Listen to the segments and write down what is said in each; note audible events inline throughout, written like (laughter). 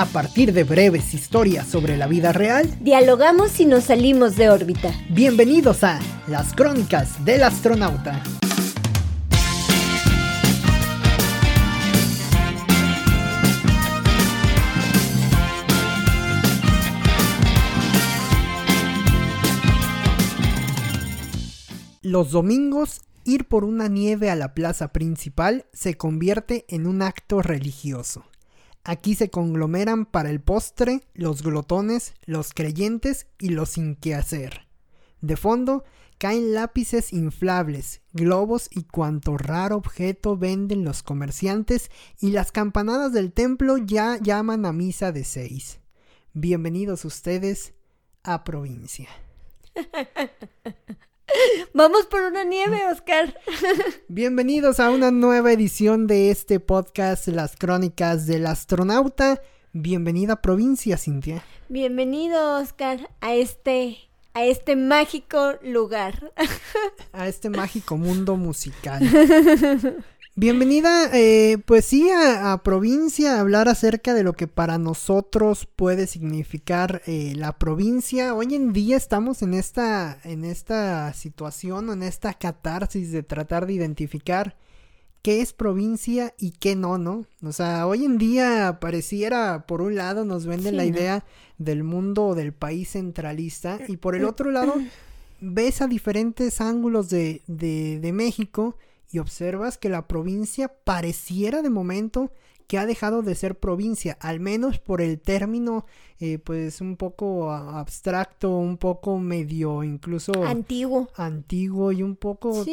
A partir de breves historias sobre la vida real, dialogamos y nos salimos de órbita. Bienvenidos a Las Crónicas del Astronauta. Los domingos, ir por una nieve a la plaza principal se convierte en un acto religioso. Aquí se conglomeran para el postre los glotones, los creyentes y los sin qué hacer. De fondo caen lápices inflables, globos y cuanto raro objeto venden los comerciantes y las campanadas del templo ya llaman a misa de seis. Bienvenidos ustedes a provincia. (laughs) (laughs) Vamos por una nieve, Oscar. (laughs) Bienvenidos a una nueva edición de este podcast, Las Crónicas del Astronauta. Bienvenida a Provincia, Cintia. Bienvenido, Oscar, a este, a este mágico lugar. A este mágico mundo musical. (laughs) Bienvenida, eh, pues sí, a, provincia, a hablar acerca de lo que para nosotros puede significar eh, la provincia. Hoy en día estamos en esta, en esta situación, en esta catarsis de tratar de identificar qué es provincia y qué no, ¿no? O sea, hoy en día pareciera, por un lado, nos venden la idea del mundo o del país centralista y por el otro lado, ves a diferentes ángulos de, de, de México y observas que la provincia pareciera de momento que ha dejado de ser provincia, al menos por el término, eh, pues un poco abstracto, un poco medio incluso antiguo, antiguo y un poco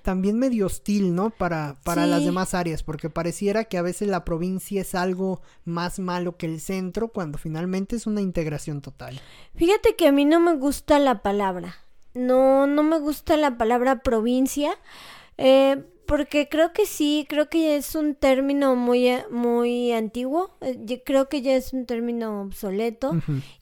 también medio hostil, ¿no? Para para las demás áreas, porque pareciera que a veces la provincia es algo más malo que el centro, cuando finalmente es una integración total. Fíjate que a mí no me gusta la palabra, no no me gusta la palabra provincia. Eh, porque creo que sí, creo que es un término muy, eh, muy antiguo, eh, creo que ya es un término obsoleto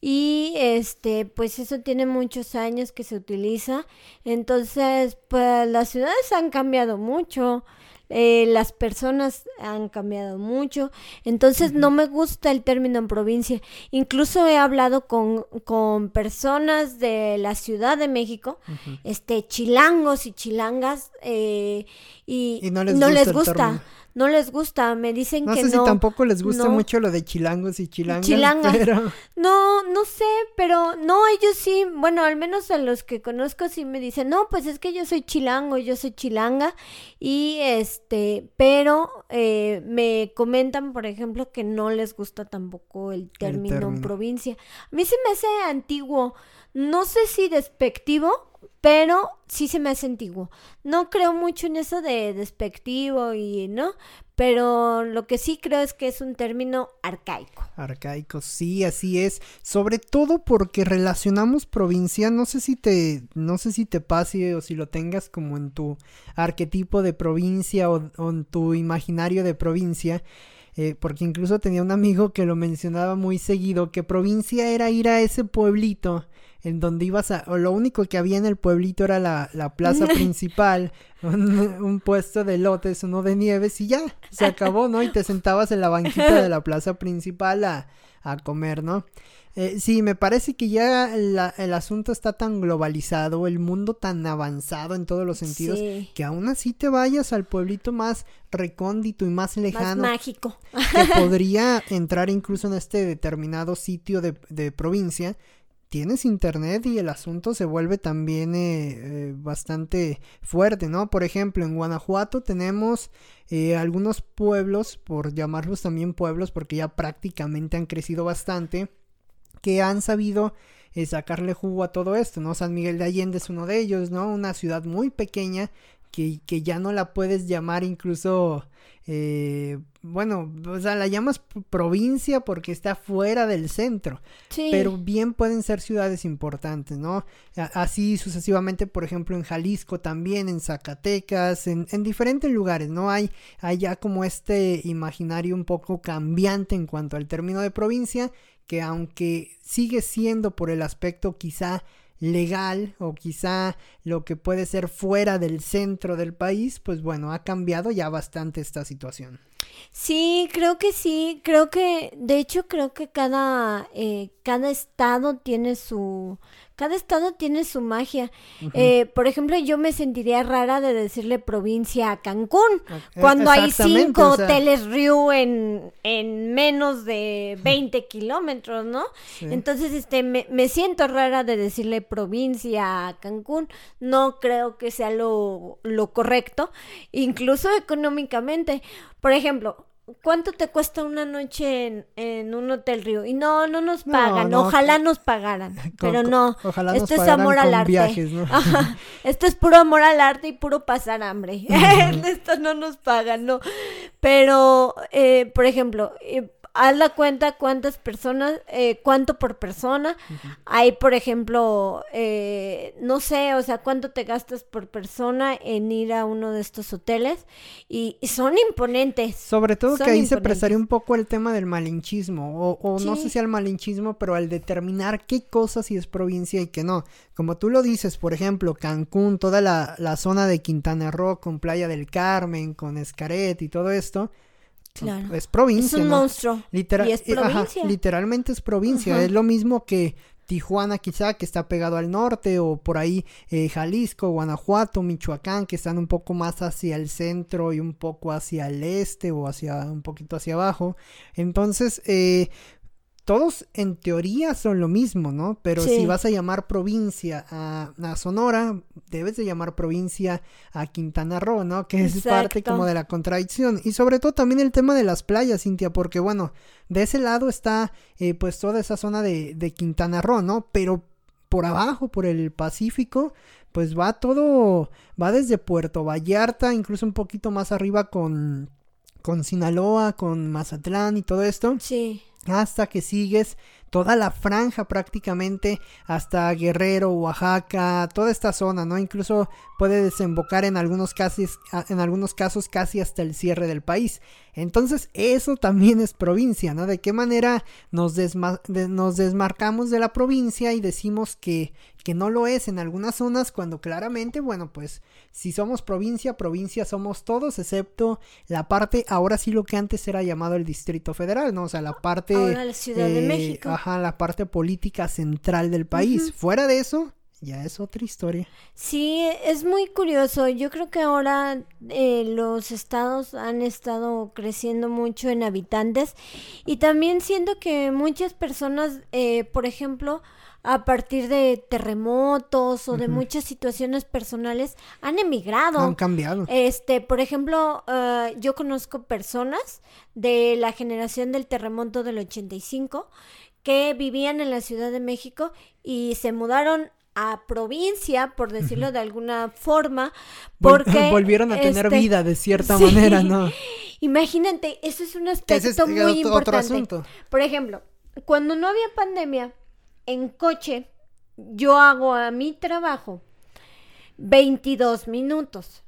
y este, pues eso tiene muchos años que se utiliza, entonces pues las ciudades han cambiado mucho, eh, las personas han cambiado mucho, entonces no me gusta el término en provincia. Incluso he hablado con, con personas de la Ciudad de México, este, chilangos y chilangas, eh, y, no les gusta no les gusta, me dicen que no. sé si tampoco les gusta mucho lo de chilangos y chilangas. Chilangas. No, no sé, pero no, ellos sí, bueno, al menos a los que conozco sí me dicen, no, pues es que yo soy chilango, yo soy chilanga, y este, pero eh, me comentan, por ejemplo, que no les gusta tampoco el término, el término. provincia. A mí se me hace antiguo, no sé si despectivo, pero sí se me hace antiguo. No creo mucho en eso de despectivo y no, pero lo que sí creo es que es un término arcaico. Arcaico, sí, así es. Sobre todo porque relacionamos provincia, no sé si te, no sé si te pase o si lo tengas como en tu arquetipo de provincia o, en tu imaginario de provincia. Eh, porque incluso tenía un amigo que lo mencionaba muy seguido, que provincia era ir a ese pueblito en donde ibas a, o lo único que había en el pueblito era la, la plaza (laughs) principal, un, puesto de lotes, uno de nieves y ya, se acabó, ¿no? Y te sentabas en la banquita de la (laughs) plaza principal a, a comer, ¿no? Eh, sí, me parece que ya el asunto está tan globalizado, el mundo tan avanzado en todos los sentidos, que aún así te vayas al pueblito más recóndito y más lejano. Más mágico. Que podría entrar incluso en este determinado sitio de, de provincia tienes internet y el asunto se vuelve también eh, eh, bastante fuerte, ¿no? Por ejemplo, en Guanajuato tenemos eh, algunos pueblos, por llamarlos también pueblos, porque ya prácticamente han crecido bastante, que han sabido sacarle jugo a todo esto, ¿no? San Miguel de Allende es uno de ellos, ¿no? Una ciudad muy pequeña que, que ya no la puedes llamar incluso eh, bueno, o sea, la llamas provincia porque está fuera del centro, pero bien pueden ser ciudades importantes, ¿no? Así sucesivamente, por ejemplo, en Jalisco también, en Zacatecas, en, en diferentes lugares, ¿no? Hay, hay ya como este imaginario un poco cambiante en cuanto al término de provincia, que aunque sigue siendo por el aspecto quizá legal o quizá lo que puede ser fuera del centro del país, pues bueno, ha cambiado ya bastante esta situación. Sí, creo que sí, creo que, de hecho creo que cada, eh, cada estado tiene su, cada estado tiene su magia. eh, por ejemplo, yo me sentiría rara de decirle provincia a Cancún, Eh, cuando hay cinco o sea, hoteles Riu en, en menos de 20 (laughs) kilómetros, ¿no? sí. Entonces, este, me, me siento rara de decirle provincia a Cancún. No creo que sea lo, lo correcto, incluso económicamente. Por ejemplo, ¿cuánto te cuesta una noche en, en un hotel Río? Y no, no nos No, pagan. no, Ojalá nos pagaran, (laughs) Con- pero no. Ojalá nos Esto es amor al arte. viajes, ¿no? Ajá. (laughs) Esto es puro amor al arte y puro pasar hambre. (laughs) Esto no nos pagan, no. Pero, eh, por ejemplo, eh, haz la cuenta cuántas personas, eh, cuánto por persona. Hay, por ejemplo, eh, no sé, o sea, cuánto te gastas por persona en ir a uno de estos hoteles. Y, y son imponentes. Sobre todo Son que ahí se prestaría un poco el tema del malinchismo, o, o no sé si al malinchismo, pero al determinar qué cosa sí es provincia y qué no. Como tú lo dices, por ejemplo, Cancún, toda la, la zona de Quintana Roo, con Playa del Carmen, con Escaret y todo esto, Claro. es provincia, Es un ¿no? monstruo. Literal- y es eh, ajá, provincia. literalmente es provincia. Ajá. Es lo mismo que Tijuana quizá que está pegado al norte o por ahí eh, Jalisco, Guanajuato, Michoacán que están un poco más hacia el centro y un poco hacia el este o hacia un poquito hacia abajo. Entonces, eh, todos en teoría son lo mismo, ¿no? Pero Sí. si vas a llamar provincia a, a Sonora, debes de llamar provincia a Quintana Roo, ¿no? Que es parte como de la contradicción. Y sobre todo también el tema de las playas, Cintia, porque bueno, de ese lado está eh, pues toda esa zona de, de Quintana Roo, ¿no? Pero por abajo, por el Pacífico, pues va todo, va desde Puerto Vallarta, incluso un poquito más arriba con, con Sinaloa, con Mazatlán y todo esto Sí. Hasta que sigues toda la franja prácticamente hasta Guerrero, Oaxaca, toda esta zona, ¿no? Incluso puede desembocar en algunos casos, en algunos casos casi hasta el cierre del país. Entonces, eso también es provincia, ¿no? De qué manera nos, nos desmarcamos de la provincia y decimos que, que no lo es en algunas zonas, cuando claramente, bueno, pues si somos provincia, provincia somos todos, excepto la parte, ahora sí lo que antes era llamado el Distrito Federal, ¿no? O sea, la parte... Ahora la Ciudad de eh, México. Ajá, la parte política central del país. Fuera de eso, ya es otra historia. Sí, es muy curioso. Yo creo que ahora eh, los estados han estado creciendo mucho en habitantes y también siento que muchas personas, eh, por ejemplo, a partir de terremotos o de muchas situaciones personales, han emigrado. Han cambiado. Este, por ejemplo, eh, yo conozco personas de la generación del terremoto del 85 que vivían en la Ciudad de México y se mudaron a provincia, por decirlo de alguna forma, (laughs) porque Volvieron a tener este, vida de cierta sí. manera, ¿no? (laughs) Imagínate, eso es un aspecto es muy otro- importante. asunto. Por ejemplo, cuando no había pandemia, en coche, yo hago a mi trabajo 22 minutos.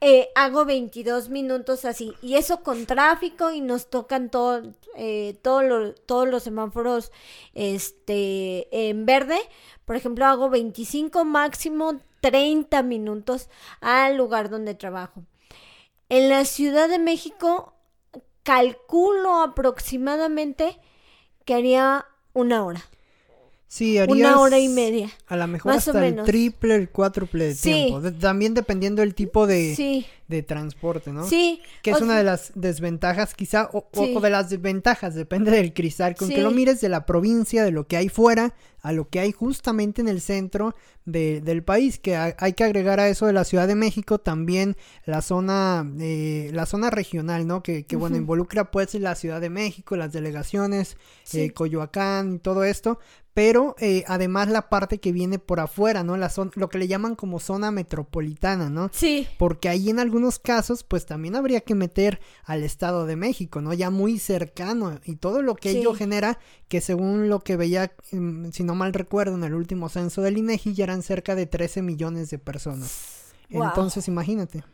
Eh, hago 22 minutos así. Y eso con tráfico y nos tocan todo, eh, todos los semáforos este, en verde. Por ejemplo, hago 25 máximo 30 minutos al lugar donde trabajo. En la Ciudad de México calculo aproximadamente que haría una hora. Sí, harías Una hora y media. A lo mejor más o hasta el triple, el cuádruple de Sí. tiempo. De- también dependiendo del tipo de, Sí, de transporte, ¿no? sí. Que es o una sea, de las desventajas, quizá, o, o- Sí. o de las desventajas, depende del cristal, con que lo mires de la provincia, de lo que hay fuera, a lo que hay justamente en el centro de- del país, que ha- hay que agregar a eso de la Ciudad de México también la zona, eh, la zona regional, ¿no? Que, que bueno, involucra pues la Ciudad de México, las delegaciones, eh, Coyoacán y todo esto, pero eh, además la parte que viene por afuera, ¿no? La zona, lo que le llaman como zona metropolitana, ¿no? Sí, Porque ahí en algunos casos, pues también habría que meter al Estado de México, ¿no? Ya muy cercano. Y todo lo que Sí. ello genera, que según lo que veía, mm, si no mal recuerdo, en el último censo del INEGI, ya eran cerca de 13 millones de personas. Entonces, imagínate.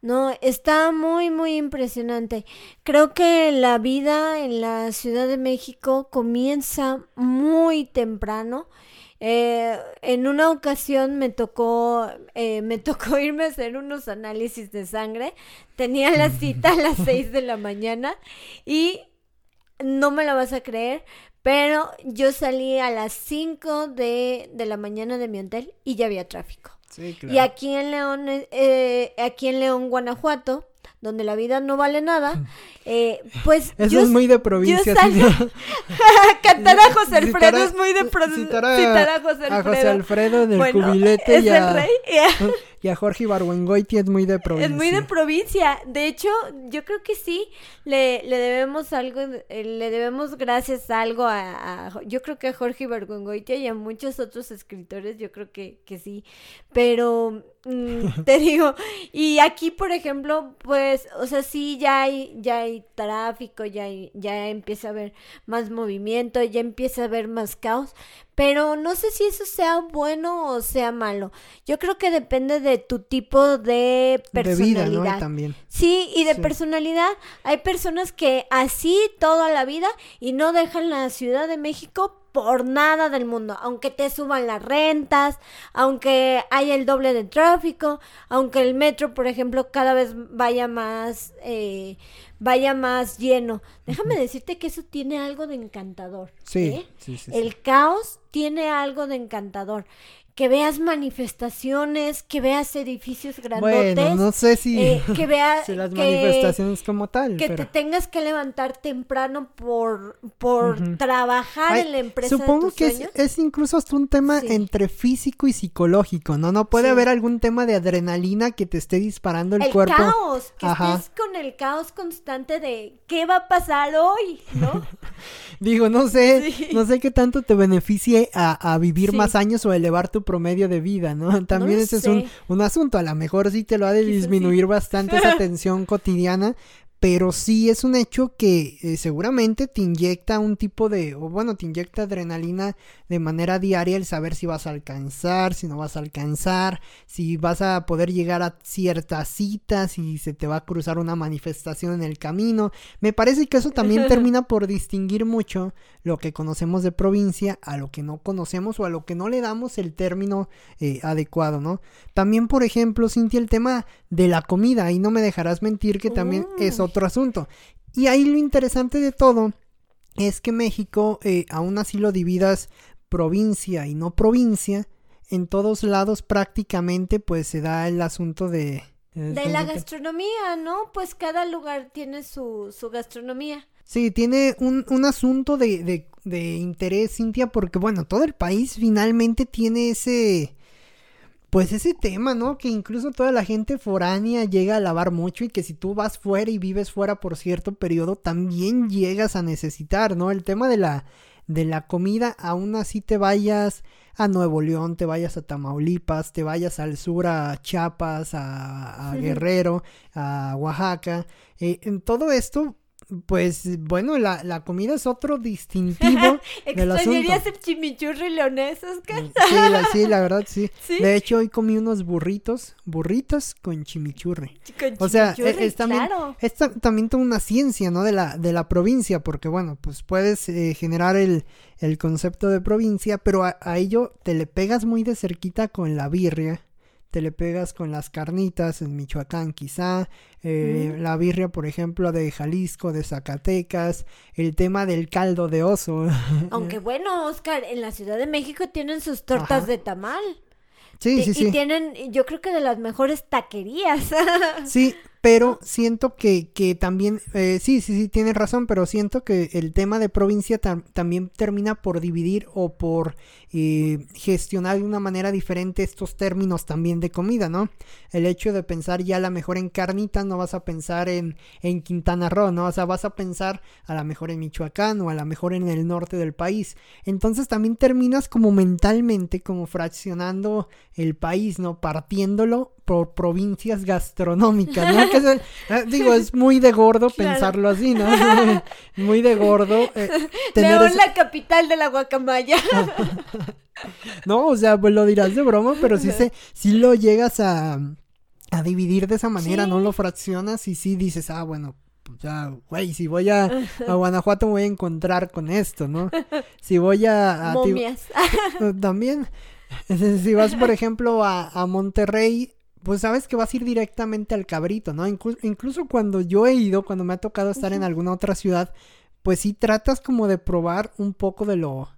No, está muy, muy impresionante. Creo que la vida en la Ciudad de México comienza muy temprano. Eh, en una ocasión me tocó, eh, me (laughs) tocó irme a hacer unos análisis de sangre. Tenía la cita a las (laughs) 6 de la mañana y no me la vas a creer, pero yo salí a las 5 de, de la mañana de mi hotel y ya había tráfico. Y aquí en León, eh, aquí en León, Guanajuato, donde la vida no vale nada, (laughs) eh, pues... Eso es muy de provincia. (laughs) Cantar a José Alfredo es muy de provincia. a, José Alfredo. A José Alfredo del cubilete es el rey. (laughs) Y a Jorge Ibargüengoiti es muy de provincia. Es muy de provincia. De hecho, yo creo que sí, le, le debemos algo, eh, le debemos gracias a algo a, yo creo que a Jorge Ibargüengoitia y a muchos otros escritores, yo creo que, que sí. Pero te (laughs) digo, y aquí, por ejemplo, pues, o sea, sí, ya hay, ya hay tráfico, ya, ya empieza a haber más movimiento, ya empieza a haber más caos, pero no sé si eso sea bueno o sea malo. Yo creo que depende de tu tipo de personalidad. De vida, ¿no? También. Sí, y de personalidad. Hay personas que así toda la vida y no dejan la Ciudad de México por nada del mundo, aunque te suban las rentas, aunque haya el doble de tráfico, aunque el metro, por ejemplo, cada vez vaya más, eh, vaya más lleno. Déjame decirte que eso tiene algo de encantador. Sí, ¿eh? sí, sí, El caos tiene algo de encantador que veas manifestaciones, que veas edificios grandotes. Bueno, no sé si, eh, que veas (laughs) las manifestaciones como tal. Que te tengas que levantar temprano por, por trabajar en la empresa. Supongo que es, incluso hasta un tema entre físico y psicológico, ¿no? No puede haber algún tema de adrenalina que te esté disparando el, cuerpo. El caos, que estés con el caos constante de qué va a pasar hoy, ¿no? (laughs) (laughs) Digo, no sé, no sé qué tanto te beneficie a, a vivir más años o elevar tu promedio de vida, ¿no? También ese es un, un, asunto, a lo mejor sí te lo ha de disminuir bastante esa tensión (laughs) cotidiana, pero sí es un hecho que eh, seguramente te inyecta un tipo de, o bueno, te inyecta adrenalina de manera diaria el saber si vas a alcanzar, si no vas a alcanzar, si vas a poder llegar a ciertas citas, si se te va a cruzar una manifestación en el camino. Me parece que eso también (laughs) termina por distinguir mucho lo que conocemos de provincia a lo que no conocemos o a lo que no le damos el término eh, adecuado, ¿no? También, por ejemplo, Cintia, el tema de la comida, y no me dejarás mentir que también es otro asunto. Y ahí lo interesante de todo es que México, eh, aún así lo dividas provincia y no provincia, en todos lados prácticamente pues se da el asunto de... De la gastronomía, ¿no? Pues cada lugar tiene su, su gastronomía. Sí, tiene un, un asunto de, de, de interés, Cintia, porque bueno, todo el país finalmente tiene ese pues ese tema, ¿no? Que incluso toda la gente foránea llega a lavar mucho y que si tú vas fuera y vives fuera por cierto periodo, también llegas a necesitar, ¿no? El tema de la, de la comida, aún así te vayas a Nuevo León, te vayas a Tamaulipas, te vayas al sur a Chiapas, a, Guerrero, a Oaxaca. Eh, en todo esto pues bueno, la, la comida es otro distintivo (laughs) del asunto. el chimichurri leonés, Oscar? Mm, sí, la, sí, la verdad (laughs) sí. De hecho, hoy comí unos burritos, burritos con chimichurri. o sea, es, también, es también toda una ciencia, ¿no? De la, de la provincia, porque bueno, pues puedes eh, generar el, el concepto de provincia, pero a, a ello te le pegas muy de cerquita con la birria te le pegas con las carnitas en Michoacán quizá, eh, la birria por ejemplo de Jalisco, de Zacatecas, el tema del caldo de oso. (laughs) Aunque bueno, Oscar, en la Ciudad de México tienen sus tortas de tamal. Sí, sí, sí. Y tienen, yo creo que de las mejores taquerías. (laughs) Sí, pero siento que, que también, eh, sí, sí, sí, tienes razón, pero siento que el tema de provincia también termina por dividir o por eh, gestionar de una manera diferente estos términos también de comida, ¿no? El hecho de pensar ya a lo mejor en carnitas, no vas a pensar en, en Quintana Roo, ¿no? O sea, vas a pensar a lo mejor en Michoacán o a lo mejor en el norte del país. Entonces también terminas como mentalmente, como fraccionando el país, ¿no? Partiéndolo por provincias gastronómicas, ¿no? Eh, digo, es muy de gordo (laughs) pensarlo así, ¿no? (laughs) (laughs) Muy, de gordo. Eh, León, la capital de la guacamaya. no, o sea, pues lo dirás de broma, pero sí, se, sí lo llegas a a dividir de esa manera, no lo fraccionas y sí dices, ah, bueno, pues ya, güey, si voy a, a Guanajuato me voy a encontrar con esto, ¿no? Si voy a... a Momias. también, si vas, por ejemplo, a, a Monterrey, pues sabes que vas a ir directamente al cabrito, ¿no? incluso cuando yo he ido, cuando me ha tocado estar en alguna otra ciudad, pues sí tratas como de probar un poco de lo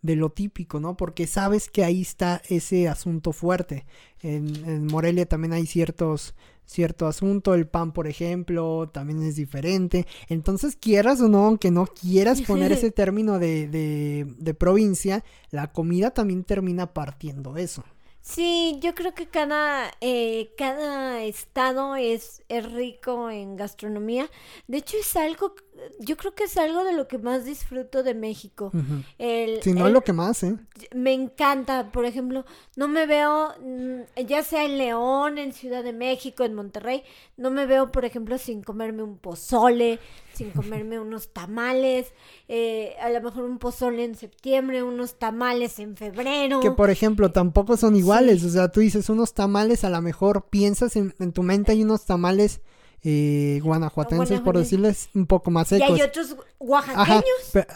de lo típico, ¿no? Porque sabes que ahí está ese asunto fuerte. En, Morelia también hay ciertos cierto asunto, el pan, por ejemplo, también es diferente. Entonces, quieras o no, aunque no quieras poner ese (laughs) término de, de, de provincia, la comida también termina partiendo eso. Sí, yo creo que cada, eh, cada estado es, es rico en gastronomía. De hecho, es algo, yo creo que es algo de lo que más disfruto de México. si no es lo que más, ¿eh? Me encanta, por ejemplo, no me veo, mm, ya sea en León, en Ciudad de México, en Monterrey, no me veo, por ejemplo, sin comerme un pozole, sin comerme unos tamales, eh, a lo mejor un pozole en septiembre, unos tamales en febrero. Que por ejemplo tampoco son iguales, o sea, tú dices unos tamales, a lo mejor piensas en, en tu mente hay unos tamales eh, guanajuatenses, por decirles un poco más secos. Y hay otros oaxaqueños.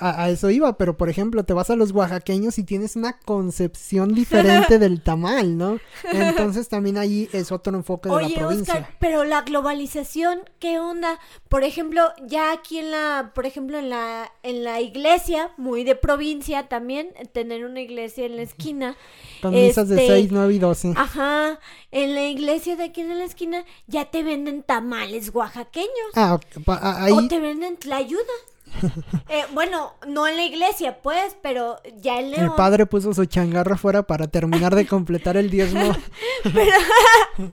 a, eso iba, pero por ejemplo, te vas a los oaxaqueños y tienes una concepción diferente (laughs) del tamal, ¿no? Entonces también ahí es otro enfoque de la provincia. Oscar, pero la globalización, ¿qué onda? Por ejemplo, ya aquí en la, por ejemplo, en la, en la iglesia, muy de provincia también, tener una iglesia en la esquina. Con misas de 6, este, 9 y 12. Ajá, en la iglesia de aquí en la esquina ya te venden tamal oaxaqueños. Ah, ahí... O te venden la ayuda. (laughs) Eh, bueno, no en la iglesia, pues, pero ya el El padre puso su changarra fuera para terminar de (laughs) completar el diezmo. pero...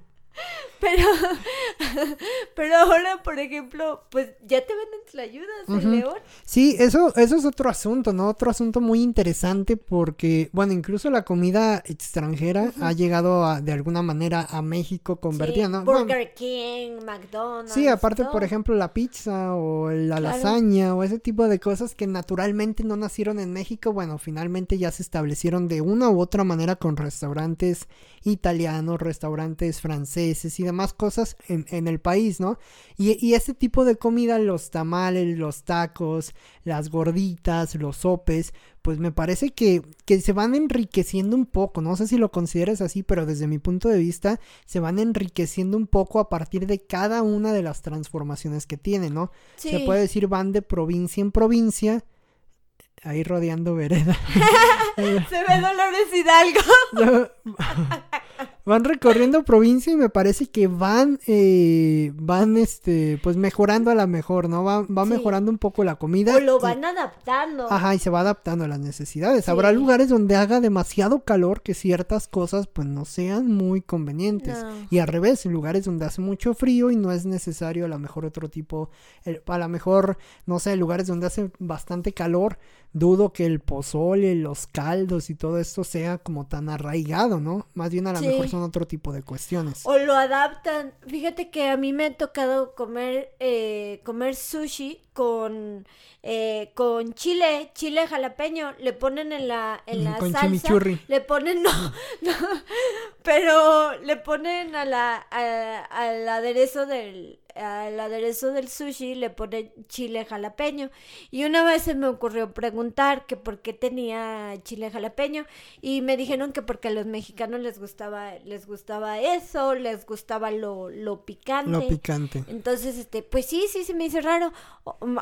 (laughs) Pero, (laughs) pero ahora, por ejemplo, pues ya te venden la ayuda en León. Sí, eso, eso es otro asunto, ¿no? Otro asunto muy interesante porque, bueno, incluso la comida extranjera ha llegado de alguna manera a México convertida, ¿no? Burger King, McDonald's. Sí, aparte, por ejemplo, la pizza o la lasaña o ese tipo de cosas que naturalmente no nacieron en México, bueno, finalmente ya se establecieron de una u otra manera con restaurantes italianos, restaurantes franceses y demás cosas en, en el país, ¿no? Y, y este tipo de comida, los tamales, los tacos, las gorditas, los sopes, pues me parece que, que se van enriqueciendo un poco, no sé si lo consideras así, pero desde mi punto de vista se van enriqueciendo un poco a partir de cada una de las transformaciones que tienen, ¿no? Se puede decir van de provincia en provincia ahí rodeando vereda. (laughs) (laughs) Se ve Dolores Hidalgo. (laughs) van recorriendo provincia y me parece que van, eh, van, este, pues mejorando a la mejor, ¿no? Va, va mejorando un poco la comida. O lo van adaptando. Ajá, y se va adaptando a las necesidades. Habrá lugares donde haga demasiado calor que ciertas cosas, pues, no sean muy convenientes. Y al revés, lugares donde hace mucho frío y no es necesario a lo mejor otro tipo, a lo mejor, no sé, lugares donde hace bastante calor, dudo que el pozole, los caldos y todo esto sea como tan arraigado, ¿no? Más bien a lo mejor son otro tipo de cuestiones. O lo adaptan. Fíjate que a mí me ha tocado comer, eh, comer sushi con, eh, con chile, chile jalapeño. Le ponen en la, en la con salsa. Le ponen, (laughs) no, no, pero le ponen a la, al aderezo del, al aderezo del sushi le pone chile jalapeño. Y una vez se me ocurrió preguntar que por qué tenía chile jalapeño. Y me dijeron que porque a los mexicanos les gustaba, les gustaba eso, les gustaba lo, lo picante. Lo picante. Entonces, este, pues sí, sí, se me hizo raro.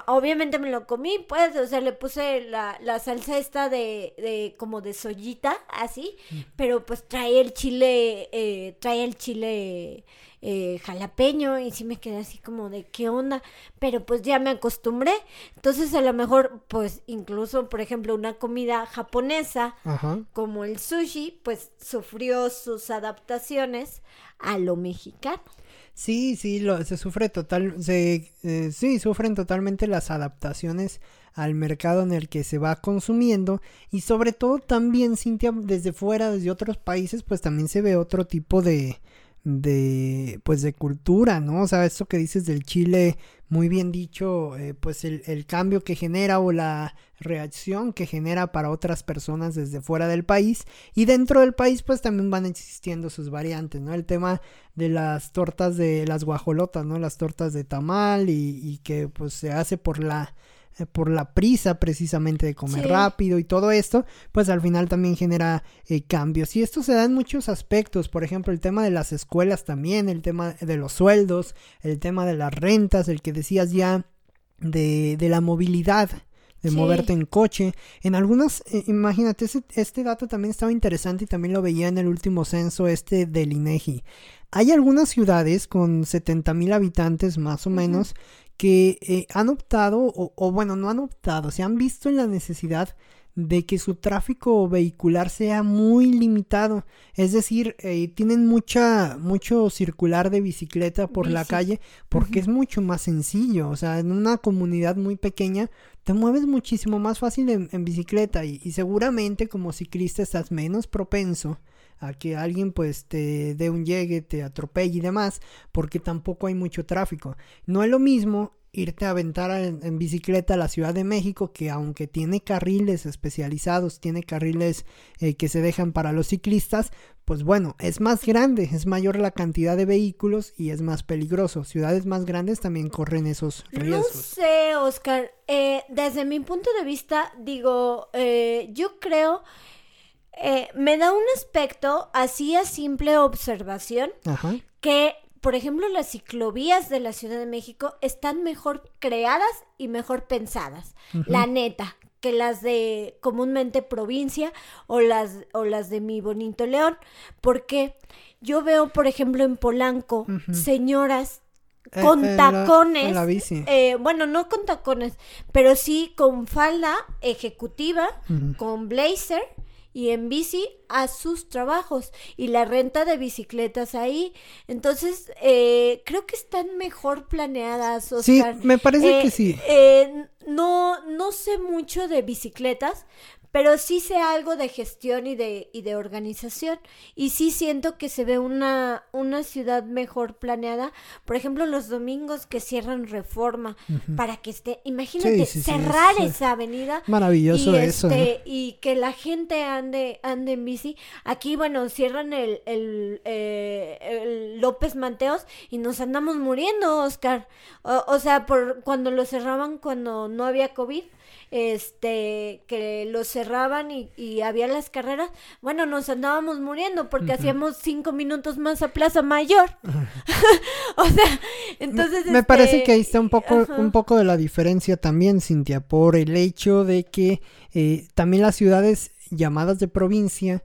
Obviamente me lo comí, pues, o sea, le puse la, la salsa esta de, de como de soyita, así, mm. pero pues trae el chile, eh, trae el chile eh, jalapeño y sí me quedé así como de qué onda, pero pues ya me acostumbré. Entonces a lo mejor pues incluso por ejemplo una comida japonesa como el sushi pues sufrió sus adaptaciones a lo mexicano. Sí, sí, lo, se sufre total, se, eh, sí, sufren totalmente las adaptaciones al mercado en el que se va consumiendo y sobre todo también, Cintia, desde fuera, desde otros países, pues también se ve otro tipo de, de pues de cultura, ¿no? O sea, esto que dices del chile muy bien dicho, eh, pues el, el, cambio que genera o la reacción que genera para otras personas desde fuera del país y dentro del país pues también van existiendo sus variantes, ¿no? El tema de las tortas de las guajolotas, ¿no? Las tortas de tamal y, y que pues se hace por la eh, por la prisa precisamente de comer rápido y todo esto, pues al final también genera eh, cambios. Y esto se da en muchos aspectos, por ejemplo, el tema de las escuelas también, el tema de los sueldos, el tema de las rentas, el que decías ya de, de la movilidad de moverte en coche. En algunas, eh, imagínate, este, dato también estaba interesante y también lo veía en el último censo este del INEGI. Hay algunas ciudades con 70 mil habitantes más o menos que eh, han optado, o, bueno, no han optado, se han visto en la necesidad de que su tráfico vehicular sea muy limitado. Es decir, eh, tienen mucha, mucho circular de bicicleta por la calle porque es mucho más sencillo. O sea, en una comunidad muy pequeña te mueves muchísimo más fácil en, bicicleta y, y, seguramente como ciclista estás menos propenso a que alguien pues te dé un llegue, te atropelle y demás, porque tampoco hay mucho tráfico. No es lo mismo irte a aventar en, bicicleta a la Ciudad de México, que aunque tiene carriles especializados, tiene carriles eh, que se dejan para los ciclistas, pues bueno, es más grande, es mayor la cantidad de vehículos y es más peligroso. Ciudades más grandes también corren esos riesgos. No sé, Oscar, eh, desde mi punto de vista, digo, eh, yo creo eh, me da un aspecto, así a simple observación, que, por ejemplo, las ciclovías de la Ciudad de México están mejor creadas y mejor pensadas. La neta, que las de comúnmente provincia o las, o las de mi bonito León. Porque yo veo, por ejemplo, en Polanco, señoras eh, con tacones. Eh, bueno, no con tacones, pero sí con falda ejecutiva, con blazer y en bici a sus trabajos y la renta de bicicletas ahí. Entonces, eh, creo que están mejor planeadas. Oscar. Sí, me parece que sí. Eh, no, no sé mucho de bicicletas, pero sí sé algo de gestión y de, y de organización. Y sí siento que se ve una, una ciudad mejor planeada. Por ejemplo, los domingos que cierran reforma para que esté, imagínate, cerrar esa avenida. Maravilloso y eso. Este, Y que la gente ande, ande en bici. Aquí, bueno, cierran el, el, eh, el López Mateos y nos andamos muriendo, Oscar. O, o sea, por cuando lo cerraban cuando no había COVID este, que lo cerraban y, había las carreras, bueno, nos andábamos muriendo porque hacíamos cinco minutos más a Plaza Mayor. (laughs) o sea, entonces... Me, parece este, que ahí está un poco, un poco de la diferencia también, Cintia, por el hecho de que eh, también las ciudades llamadas de provincia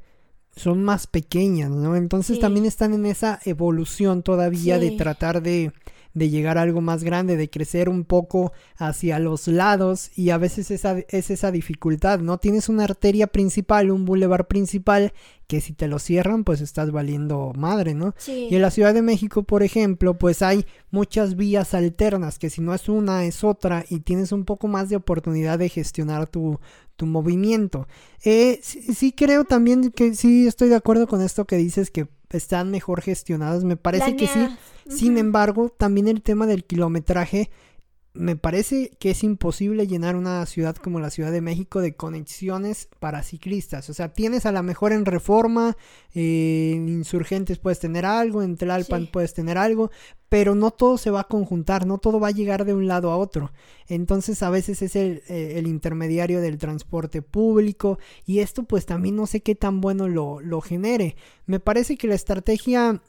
son más pequeñas, ¿no? Entonces también están en esa evolución todavía de tratar de de llegar a algo más grande, de crecer un poco hacia los lados y a veces esa, es esa dificultad, ¿no? Tienes una arteria principal, un bulevar principal que si te lo cierran pues estás valiendo madre, ¿no? Y en la Ciudad de México, por ejemplo, pues hay muchas vías alternas que si no es una es otra y tienes un poco más de oportunidad de gestionar tu, tu movimiento. Eh, sí, creo también que sí estoy de acuerdo con esto que dices que están mejor gestionadas, me parece que sí. Sin embargo, también el tema del kilometraje me parece que es imposible llenar una ciudad como la Ciudad de México de conexiones para ciclistas. O sea, tienes a lo mejor en Reforma, eh, en Insurgentes puedes tener algo, en Tlalpan puedes tener algo, pero no todo se va a conjuntar, no todo va a llegar de un lado a otro. Entonces a veces es el, eh, el intermediario del transporte público y esto pues también no sé qué tan bueno lo, lo genere. Me parece que la estrategia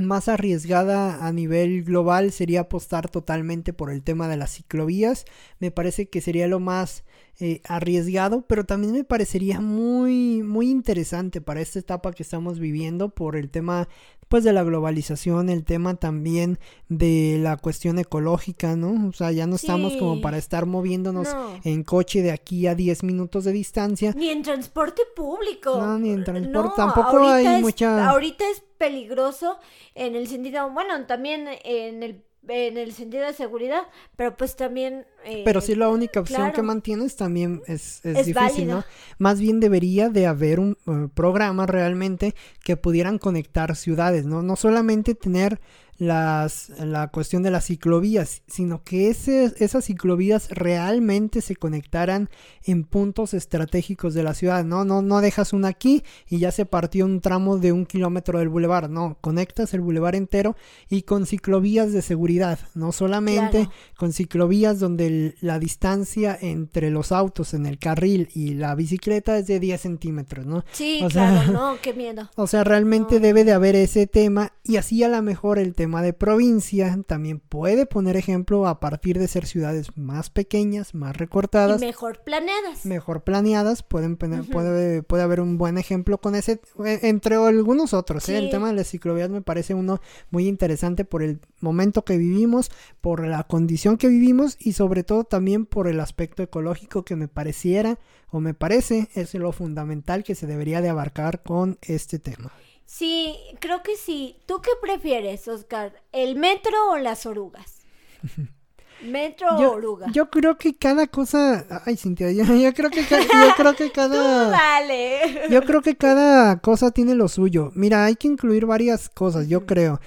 más arriesgada a nivel global sería apostar totalmente por el tema de las ciclovías. Me parece que sería lo más eh, arriesgado, pero también me parecería muy, muy interesante para esta etapa que estamos viviendo por el tema pues de la globalización, el tema también de la cuestión ecológica, ¿no? O sea, ya no estamos como para estar moviéndonos en coche de aquí a 10 minutos de distancia. Ni en transporte público. No, ni en transporte. Tampoco hay mucha... Ahorita es peligroso en el sentido, bueno, también en el en el sentido de seguridad, pero pues también... Eh, pero si la única opción que mantienes también es, es, difícil, ¿no? Más bien debería de haber un uh, programa realmente que pudieran conectar ciudades, ¿no? No solamente tener las, la cuestión de las ciclovías, sino que ese, esas ciclovías realmente se conectaran en puntos estratégicos de la ciudad. No, no, no dejas una aquí y ya se partió un tramo de un kilómetro del bulevar. No, conectas el bulevar entero y con ciclovías de seguridad, no solamente con ciclovías donde la distancia entre los autos en el carril y la bicicleta es de 10 centímetros, ¿no? Sí, claro, no, (laughs) qué miedo. O sea, realmente debe de haber ese tema y así a lo mejor el tema de provincia también puede poner ejemplo a partir de ser ciudades más pequeñas, más recortadas. Y mejor planeadas. Mejor planeadas, pueden puede, puede haber un buen ejemplo con ese, e, entre algunos otros. ¿eh? El tema de las ciclovías me parece uno muy interesante por el momento que vivimos, por la condición que vivimos y sobre todo también por el aspecto ecológico que me pareciera o me parece es lo fundamental que se debería de abarcar con este tema. Sí, creo que sí. ¿Tú qué prefieres, Oscar? ¿El metro o las orugas? (laughs) ¿Metro o oruga? Yo creo que cada cosa. Ay, Cintia, (laughs) yo, creo que yo creo que cada. (laughs) dale. Yo creo que cada cosa tiene lo suyo. Mira, hay que incluir varias cosas, yo creo.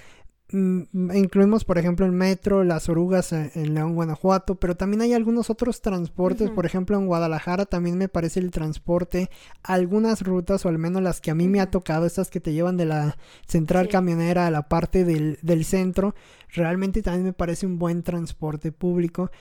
Mm, incluimos, por ejemplo, el metro, las orugas en León, Guanajuato, pero también hay algunos otros transportes, por ejemplo, en Guadalajara también me parece el transporte, algunas rutas, o al menos las que a mí me ha tocado, estas que te llevan de la central camionera a la parte del, del centro, realmente también me parece un buen transporte público.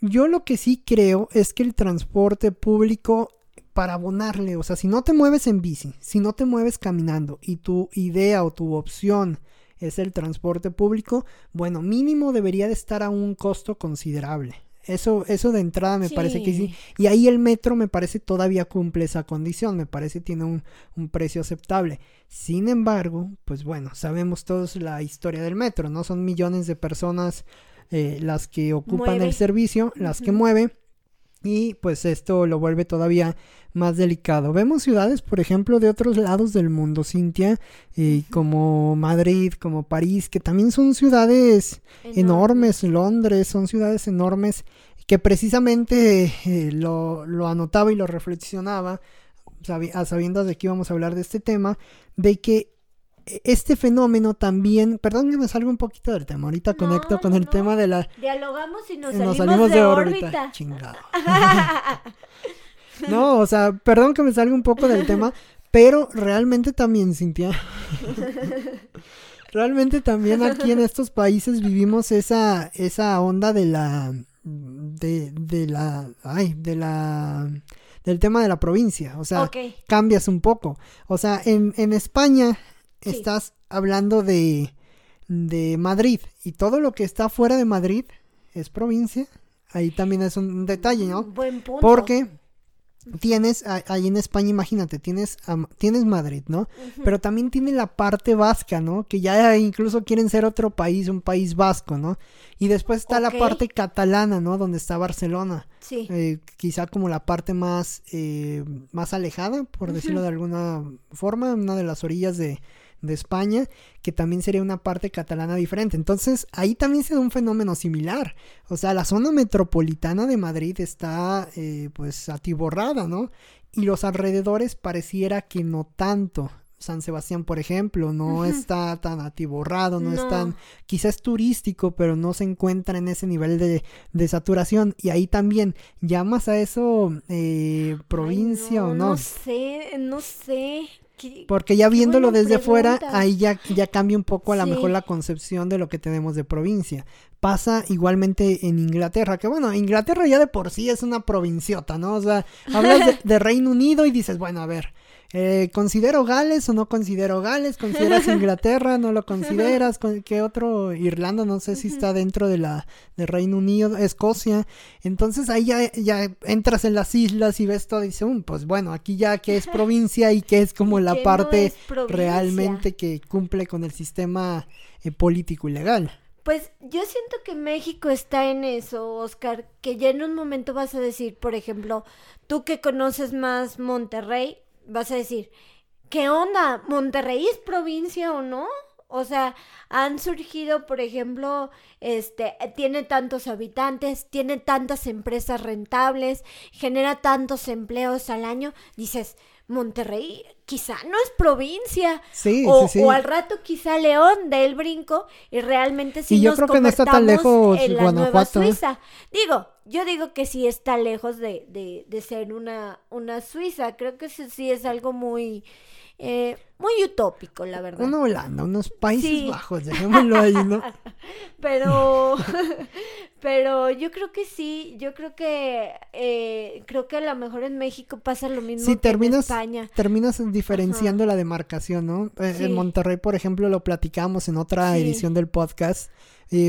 Yo lo que sí creo es que el transporte público para abonarle, o sea, si no te mueves en bici, si no te mueves caminando y tu idea o tu opción es el transporte público, bueno, mínimo debería de estar a un costo considerable. Eso, eso de entrada me parece que sí. Y ahí el metro me parece todavía cumple esa condición, me parece tiene un, un, precio aceptable. Sin embargo, pues bueno, sabemos todos la historia del metro, ¿no? Son millones de personas eh, las que ocupan el servicio, las que mueve. Y pues esto lo vuelve todavía más delicado. Vemos ciudades, por ejemplo, de otros lados del mundo, Cintia, eh, como Madrid, como París, que también son ciudades enormes, Londres, son ciudades enormes, que precisamente eh, lo, lo, anotaba y lo reflexionaba, a sabiendas de que íbamos a hablar de este tema, de que este fenómeno también, perdón que me salga un poquito del tema, ahorita conecto con el tema de la... Dialogamos y nos, salimos, de, órbita. Chingado. (laughs) no, o sea, perdón que me salga un poco del tema, pero realmente también, Cintia. (laughs) realmente también aquí en estos países vivimos esa, esa onda de la... De, de la... Ay, de la del tema de la provincia, o sea, cambias un poco. O sea, en, en España estás hablando de, de Madrid y todo lo que está fuera de Madrid es provincia. Ahí también es un detalle, ¿no? Buen punto. Porque tienes ahí en España, imagínate, tienes tienes Madrid, ¿no? Pero también tiene la parte vasca, ¿no? Que ya incluso quieren ser otro país, un país vasco, ¿no? Y después está la parte catalana, ¿no? Donde está Barcelona. Sí. Eh, quizá como la parte más eh, más alejada, por decirlo de alguna forma, una de las orillas de de España, que también sería una parte catalana diferente. Entonces, ahí también se da un fenómeno similar. O sea, la zona metropolitana de Madrid está eh, pues atiborrada, ¿no? Y los alrededores pareciera que no tanto. San Sebastián, por ejemplo, no está tan atiborrado, no, es tan, quizás turístico, pero no se encuentra en ese nivel de, de saturación. Y ahí también, ¿llamas a eso eh, provincia o no? No sé, no sé. Porque ya viéndolo desde fuera, ahí ya, ya cambia un poco a lo mejor la concepción de lo que tenemos de provincia. Pasa igualmente en Inglaterra, que bueno, Inglaterra ya de por sí es una provinciota, ¿no? O sea, hablas de (laughs) Reino Unido y dices, bueno, a ver, eh, ¿Considero Gales o no considero Gales? ¿Consideras (laughs) Inglaterra? ¿No lo consideras? (laughs) ¿Qué otro? Irlanda, no sé si está dentro de la de Reino Unido, Escocia. Entonces ahí ya, ya entras en las islas y ves todo y dices, um, pues bueno, aquí ya que es provincia y que es (laughs) como la parte realmente que cumple con el sistema eh, político y legal. Pues yo siento que México está en eso, Oscar, que ya en un momento vas a decir, por ejemplo, tú que conoces más Monterrey, vas a decir, ¿qué onda? ¿Monterrey es provincia o no? O sea, han surgido, por ejemplo, este, tiene tantos habitantes, tiene tantas empresas rentables, genera tantos empleos al año. Dices, Monterrey quizá no es provincia. Sí, o, sí, sí. o al rato quizá León de el brinco y realmente sí Y yo nos creo que no está tan lejos en la nueva Guanajuato, ¿eh? Suiza. Digo, yo digo que sí está lejos de, de, de ser una, una Suiza. Creo que sí, sí es algo muy, eh, muy utópico, la verdad. Una Holanda, unos Países Sí. Bajos, dejémoslo ahí, ¿no? (laughs) Pero, (laughs) pero yo creo que sí, yo creo que, eh, creo que a lo mejor en México pasa lo mismo Sí, que en terminas, España. terminas diferenciando la demarcación, ¿no? Eh, Sí. En Monterrey, por ejemplo, lo platicamos en otra edición del podcast.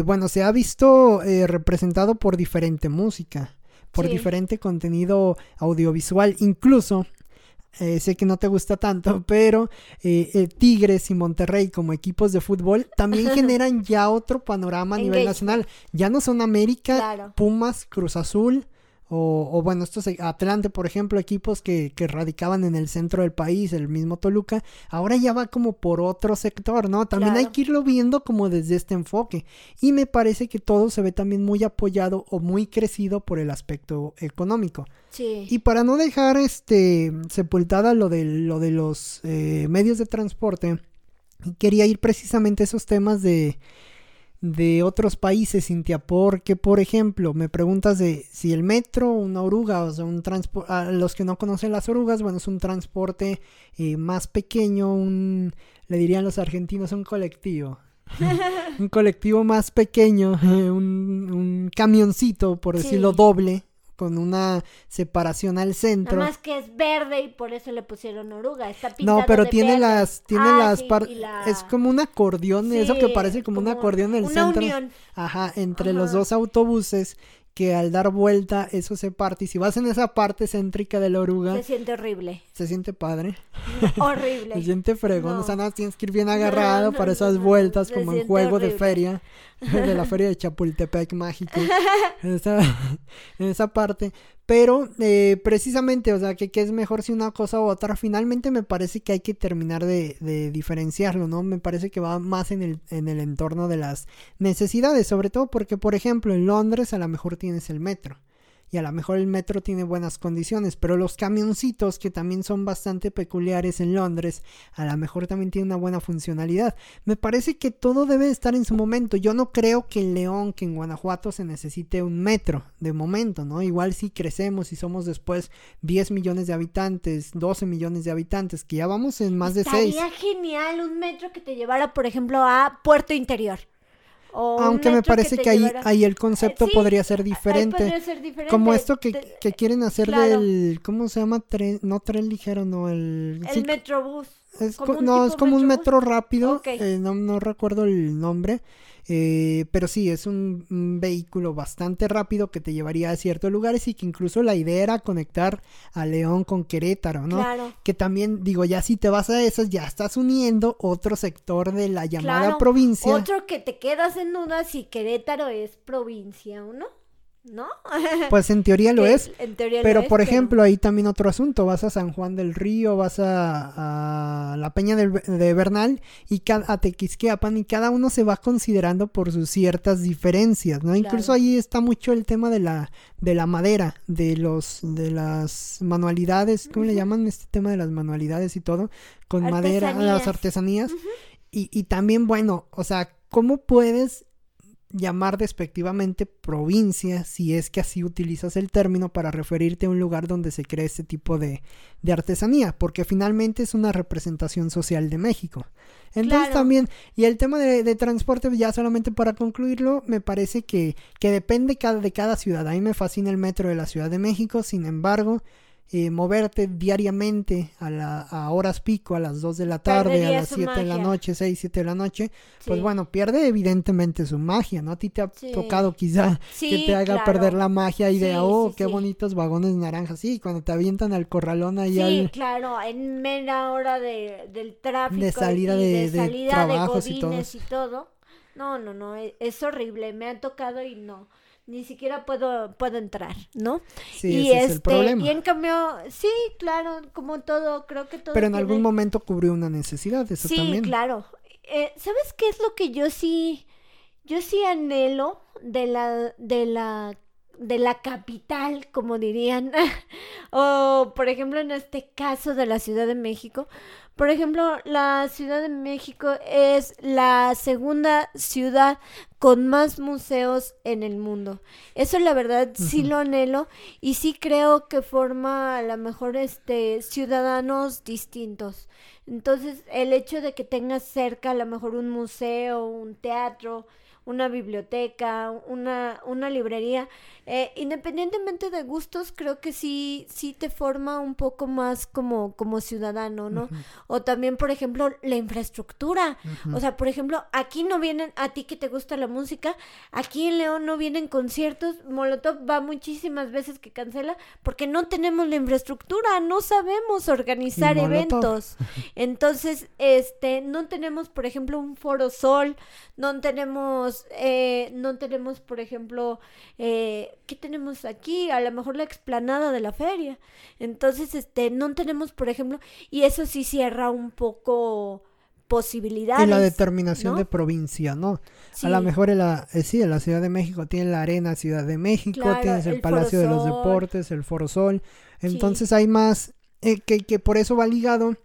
Bueno, se ha visto eh, representado por diferente música, por Sí. diferente contenido audiovisual, incluso. Eh, sé que no te gusta tanto, (laughs) pero eh, eh, Tigres y Monterrey como equipos de fútbol también (laughs) generan ya otro panorama a nivel nacional. Ya no son América, Claro. Pumas, Cruz Azul, o, o bueno, estos eh, Atlante, por ejemplo, equipos que, que radicaban en el centro del país, el mismo Toluca, ahora ya va como por otro sector, ¿no? También hay que irlo viendo como desde este enfoque. Y me parece que todo se ve también muy apoyado o muy crecido por el aspecto económico. Sí. Y para no dejar este sepultada lo de lo de los eh, medios de transporte, quería ir precisamente a esos temas de de otros países, Cintia, porque por ejemplo, me preguntas de si el metro, una oruga, o sea, un transporte, a los que no conocen las orugas, bueno, es un transporte eh, más pequeño, un, le dirían los argentinos, un colectivo. (laughs) un colectivo más pequeño, eh, un, un camioncito, por Sí. decirlo doble, con una separación al centro. Nada más que es verde y por eso le pusieron oruga. Está pintado No, pero de tiene verde. las, tiene Ah, las sí, par- la- es como un acordeón, eso que Sí, parece como, un como acordeón en el una centro. unión. Ajá, entre los Ajá. dos autobuses que al dar vuelta eso se parte y si vas en esa parte céntrica de la oruga Se siente horrible. se siente padre, (laughs) horrible. (laughs) se siente fregón, o No. sea, nada, tienes que ir bien agarrado no, para no, esas no, vueltas como en juego de feria, de la (laughs) feria de Chapultepec mágico, en esa, en esa parte. Pero eh, precisamente, o sea, que qué es mejor si una cosa u otra, finalmente me parece que hay que terminar de, de diferenciarlo, ¿no? Me parece que va más en el, en el entorno de las necesidades, sobre todo porque, por ejemplo, en Londres a lo mejor tienes el metro. Y a lo mejor el metro tiene buenas condiciones, pero los camioncitos, que también son bastante peculiares en Londres, a lo mejor también tienen una buena funcionalidad. Me parece que todo debe estar en su momento. Yo no creo que en León, que en Guanajuato se necesite un metro de momento, ¿no? Igual si crecemos y somos después 10 millones de habitantes, 12 millones de habitantes, que ya vamos en más de 6. Estaría genial un metro que te llevara, por ejemplo, a Puerto Interior. O Aunque me parece que, ahí, ahí el concepto Eh, sí, podría ser diferente. podría ser diferente. Como esto que, Te- que quieren hacer claro. del, ¿cómo se llama? Tren, no tren ligero, no, el... El sí, Metrobús. es no, es como un metro rápido, eh, no, no recuerdo el nombre, eh, pero sí, es un, un vehículo bastante rápido que te llevaría a ciertos lugares y que incluso la idea era conectar a León con Querétaro, ¿no? Claro. Que también, digo, ya si te vas a esas, ya estás uniendo otro sector de la llamada Claro. provincia. Otro que te quedas en duda si Querétaro es provincia o no. ¿No? Pues en teoría lo (laughs) es. En teoría lo Pero es, por ejemplo, ahí también otro asunto, vas a San Juan del Río, vas a, a la Peña de Bernal y a Tequisquiapan y cada uno se va considerando por sus ciertas diferencias, ¿no? Incluso ahí está mucho el tema de la de la madera, de los de las manualidades, ¿cómo le llaman este tema de las manualidades y todo? Con madera, las Artesanías. artesanías. y, y también, bueno, o sea, ¿cómo puedes llamar despectivamente provincia si es que así utilizas el término para referirte a un lugar donde se crea este tipo de, de artesanía, porque finalmente es una representación social de México. Entonces Claro. también, y el tema de, de transporte, ya solamente para concluirlo, me parece que, que depende cada, de cada ciudad. A mí me fascina el metro de la Ciudad de México, sin embargo, eh, moverte diariamente a, la, a horas pico, a las 2 de la tarde, a las su 7 de la noche, 6, 7 de la noche, pues bueno, pierde evidentemente su magia, ¿no? A ti te ha Sí. tocado quizá que te haga claro. perder la magia y de, oh, qué bonitos vagones naranjas, sí, cuando te avientan al corralón ahí Sí, al... claro, en mera hora de, del tráfico De salida y de- de salida trabajos y de todo godines y todo. No, no, no, e- es, horrible, me ha tocado y no, ni siquiera puedo puedo entrar, ¿no? Sí, y ese es el este, problema. y en cambio, sí, claro, como todo, creo que todo Pero en tiene- algún momento cubrió una necesidad, eso Sí, también. claro. Eh, ¿Sabes qué es lo que yo sí, yo sí anhelo de la, de la, de la capital, como dirían, (laughs) o por ejemplo en este caso de la Ciudad de México, por ejemplo, la Ciudad de México es la segunda ciudad con más museos en el mundo. Eso la verdad sí lo anhelo y sí creo que forma a lo mejor este ciudadanos distintos. Entonces, el hecho de que tengas cerca a lo mejor un museo, un teatro, una biblioteca, una, una librería, eh, independientemente de gustos, creo que sí, sí te forma un poco más como, como ciudadano, ¿no? O también, por ejemplo, la infraestructura. O sea, por ejemplo, aquí no vienen, a ti que te gusta la música, aquí en León no vienen conciertos, Molotov va muchísimas veces que cancela porque no tenemos la infraestructura, no sabemos organizar eventos. (laughs) Entonces, este, no tenemos, por ejemplo, un foro sol, no tenemos, eh, no tenemos, por ejemplo, eh, ¿qué tenemos aquí? A lo mejor la explanada de la feria. Entonces, este, no tenemos, por ejemplo, y eso sí cierra un poco posibilidades. Y la determinación de provincia, ¿no? A lo mejor en la, eh, sí, en la Ciudad de México tiene la Arena Ciudad de México, tienes el, Palacio de los Deportes, el Foro Sol. Entonces hay más, eh, que, que por eso va ligado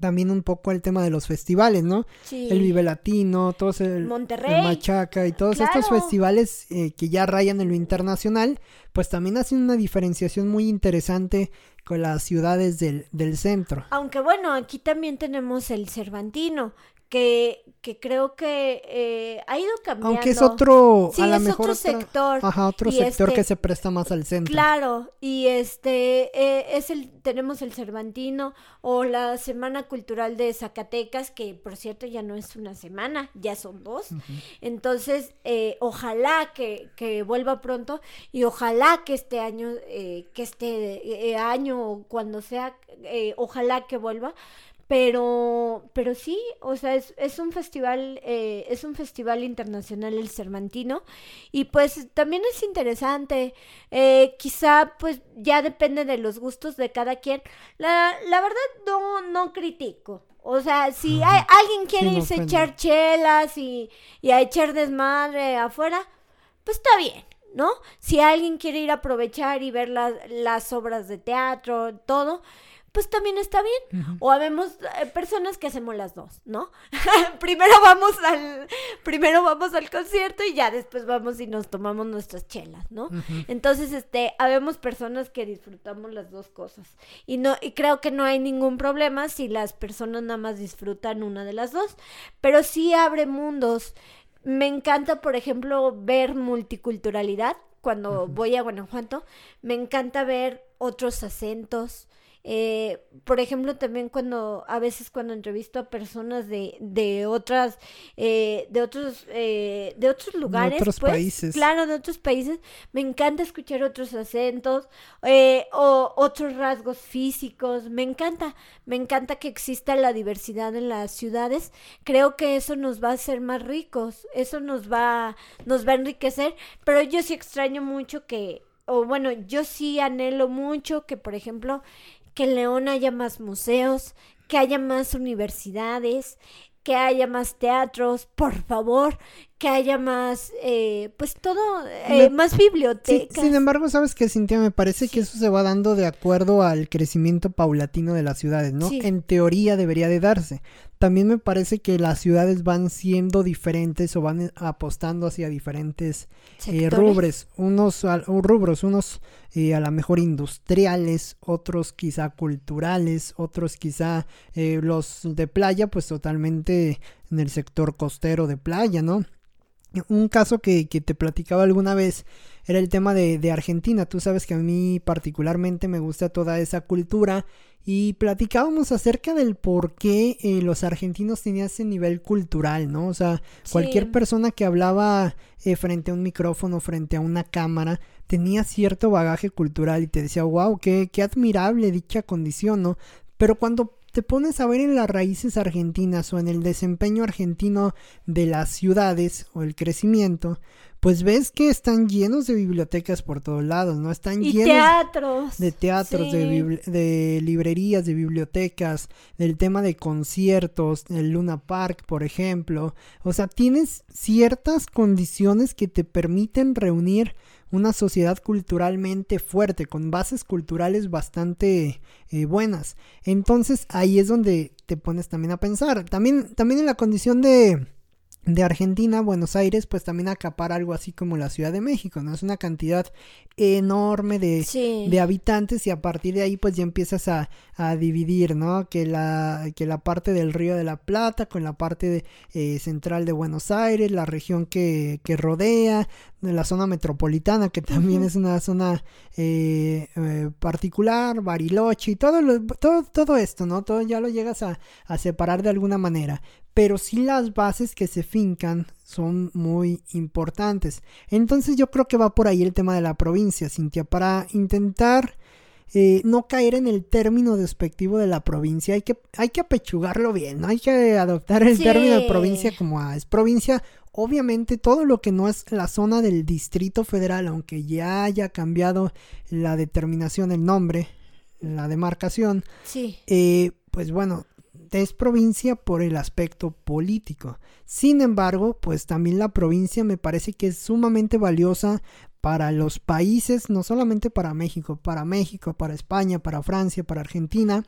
también un poco el tema de los festivales, ¿no? Sí. El Vive Latino, todos el, Monterrey. Machaca y todos estos festivales eh, que ya rayan en lo internacional, pues también hacen una diferenciación muy interesante con las ciudades del, del centro. Aunque bueno, aquí también tenemos el Cervantino, que, que creo que eh, ha ido cambiando. Aunque es otro, a lo mejor otro sector. Ajá, otro sector que este se presta más al centro. Claro, y este eh, es el tenemos el Cervantino o la Semana Cultural de Zacatecas, que por cierto ya no es una semana, ya son dos. Entonces, eh, ojalá que, que, vuelva pronto y ojalá que este año, que este año cuando sea, ojalá que vuelva pero pero sí o sea es, es un festival eh, es un festival internacional el Cervantino y pues también es interesante eh, quizá pues ya depende de los gustos de cada quien. La, la verdad no no critico o sea, si hay, alguien quiere irse a echar chelas y, y a echar desmadre afuera, pues está bien, ¿no? Si alguien quiere ir a aprovechar y ver las obras de teatro, todo, pues también está bien. O habemos eh, personas que hacemos las dos, ¿no? (laughs) primero vamos al primero vamos al concierto y ya después vamos y nos tomamos nuestras chelas, ¿no? Entonces, este, habemos personas que disfrutamos las dos cosas. Y no y creo que no hay ningún problema si las personas nada más disfrutan una de las dos, pero sí abre mundos. Me encanta, por ejemplo, ver multiculturalidad cuando voy a Guanajuato. Me encanta ver otros acentos, eh, por ejemplo, también cuando, a veces cuando entrevisto a personas de, de otras, eh, de otros, eh, de otros lugares. De otros pues, países. Claro, de otros países. Me encanta escuchar otros acentos eh, o otros rasgos físicos. Me encanta, me encanta que exista la diversidad en las ciudades. Creo que eso nos va a hacer más ricos, eso nos va, nos va a enriquecer, pero yo sí extraño mucho que, o bueno, yo sí anhelo mucho que, por ejemplo, que en León haya más museos, que haya más universidades, que haya más teatros, por favor, que haya más, eh, pues todo, eh, más bibliotecas. sin embargo, sabes que Cintia, me parece que eso se va dando de acuerdo al crecimiento paulatino de las ciudades, ¿no? En teoría debería de darse. También me parece que las ciudades van siendo diferentes o van apostando hacia diferentes eh, rubros, unos rubros, unos a lo mejor industriales, otros quizá culturales, otros quizá los de playa, pues totalmente en el sector costero de playa, ¿no? Un caso que, que, te platicaba alguna vez era el tema de, de, Argentina. Tú sabes que a mí particularmente me gusta toda esa cultura y platicábamos acerca del por qué eh, los argentinos tenían ese nivel cultural, ¿no? O sea, cualquier persona que hablaba eh, frente a un micrófono, frente a una cámara, tenía cierto bagaje cultural y te decía, wow, qué, qué admirable dicha condición, ¿no? Pero cuando te pones a ver en las raíces argentinas o en el desempeño argentino de las ciudades o el crecimiento, pues ves que están llenos de bibliotecas por todos lados, ¿no? Están y llenos teatros. de teatros, de, de, librerías, de bibliotecas, del tema de conciertos, el Luna Park, por ejemplo. O sea, tienes ciertas condiciones que te permiten reunir una sociedad culturalmente fuerte, con bases culturales bastante eh, buenas. Entonces ahí es donde te pones también a pensar. También, también en la condición de de Argentina, Buenos Aires, pues también acapara algo así como la Ciudad de México, ¿no? Es una cantidad enorme de, de habitantes y a partir de ahí pues ya empiezas a, a, dividir, ¿no? Que la, que la parte del Río de la Plata con la parte eh, central de Buenos Aires, la región que, que rodea, la zona metropolitana, que también es una zona eh, eh, particular, Bariloche, y todo, todo, todo esto, ¿no? Todo ya lo llegas a, a separar de alguna manera pero sí las bases que se fincan son muy importantes. Entonces yo creo que va por ahí el tema de la provincia, Cintia, para intentar eh, no caer en el término despectivo de la provincia, hay que, hay que apechugarlo bien, ¿no? hay que adoptar el término de provincia como es provincia. Obviamente todo lo que no es la zona del Distrito Federal, aunque ya haya cambiado la determinación, el nombre, la demarcación, sí. Eh, pues bueno, es provincia por el aspecto político. Sin embargo, pues también la provincia me parece que es sumamente valiosa para los países, no solamente para México, para México, para España, para Francia, para Argentina,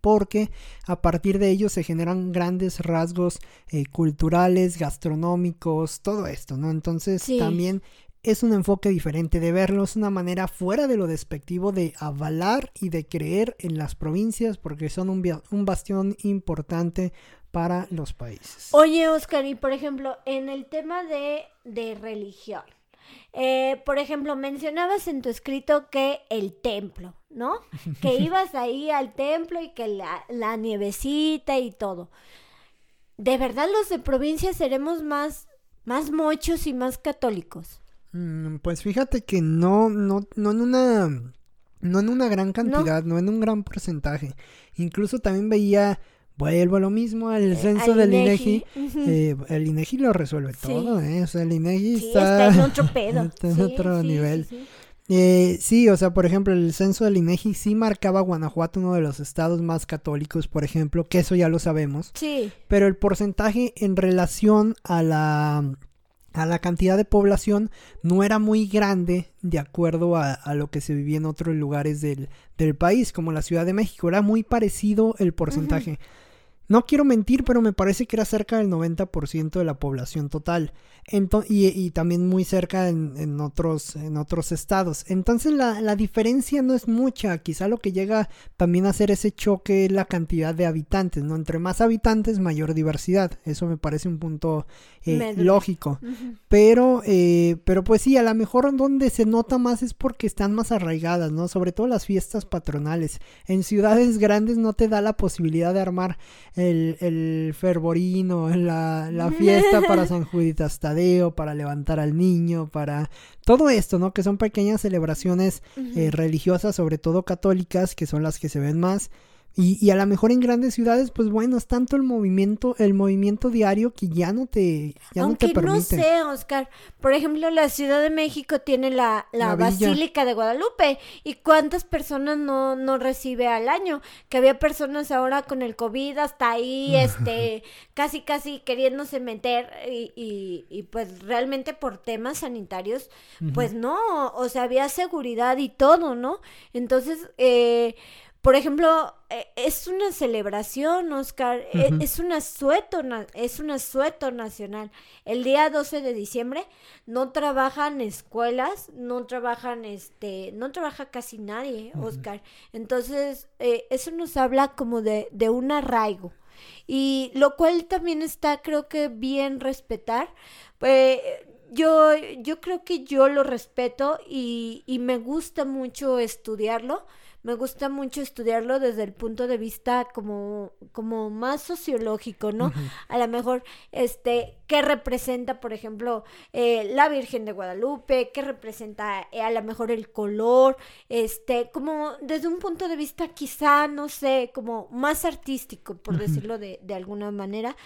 porque a partir de ello se generan grandes rasgos eh, culturales, gastronómicos, todo esto, ¿no? Entonces también es un enfoque diferente de verlo, es una manera fuera de lo despectivo de avalar y de creer en las provincias porque son un, un bastión importante para los países. Oye, Oscar, y por ejemplo, en el tema de, de religión, eh, por ejemplo, mencionabas en tu escrito que el templo, ¿no? (laughs) Que ibas ahí al templo y que la, la nievecita y todo. ¿De verdad los de provincia seremos más, más mochos y más católicos? Mm, pues fíjate que no, no, no en una, no en una gran cantidad, no, en un gran porcentaje. Incluso también veía, vuelvo a lo mismo, el eh, censo del INEGI. Eh, el INEGI lo resuelve todo, ¿eh? O sea, el INEGI está, en otro (laughs) pedo. está en otro nivel. Eh, sí, o sea, por ejemplo, el censo del INEGI sí marcaba Guanajuato uno de los estados más católicos, por ejemplo, que eso ya lo sabemos. Sí. Pero el porcentaje en relación a la a la cantidad de población no era muy grande de acuerdo a, lo que se vivía en otros lugares del, país, como la Ciudad de México. Era muy parecido el porcentaje. No quiero mentir, pero me parece que era cerca del 90% de la población total y, también muy cerca en, otros, en otros estados. Entonces la, diferencia no es mucha, quizá lo que llega también a hacer ese choque es la cantidad de habitantes, ¿no? Entre más habitantes, mayor diversidad. Eso me parece un punto eh, lógico. Pero, eh, pero pues sí, a lo mejor donde se nota más es porque están más arraigadas, ¿no? Sobre todo las fiestas patronales. En ciudades grandes no te da la posibilidad de armar el, el fervorino, la, la fiesta para San (laughs) Juditas para levantar al niño, para todo esto, ¿no? Que son pequeñas celebraciones eh, religiosas, sobre todo católicas, que son las que se ven más. Y, y, a lo mejor en grandes ciudades, pues bueno, es tanto el movimiento, el movimiento diario que ya no te, ya no te permite. no sé, Oscar. Por ejemplo, la Ciudad de México tiene la, la, Basílica de Guadalupe. ¿Y cuántas personas no, no recibe al año? Que había personas ahora con el COVID hasta ahí, (laughs) este, casi, casi queriéndose meter y, y, y, pues realmente por temas sanitarios, pues no, o sea, había seguridad y todo, ¿no? Entonces, eh por ejemplo, eh, es una celebración, Oscar, e, es, un asueto, es un asueto nacional. El día 12 de diciembre no trabajan escuelas, no trabajan, este, no trabaja casi nadie, Oscar. Entonces, eh, eso nos habla como de, de un arraigo. Y lo cual también está, creo que bien respetar. Pues, yo, yo creo que yo lo respeto y, y me gusta mucho estudiarlo me gusta mucho estudiarlo desde el punto de vista como, como más sociológico, ¿no? A lo mejor, este, qué representa, por ejemplo, eh, la Virgen de Guadalupe, qué representa eh, a lo mejor el color, este, como desde un punto de vista quizá, no sé, como más artístico, por decirlo de, de alguna manera,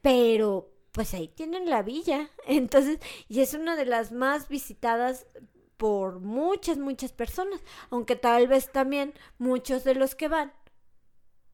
pero pues ahí tienen la villa. (laughs) Entonces, y es una de las más visitadas por muchas, muchas personas, aunque tal vez también muchos de los que van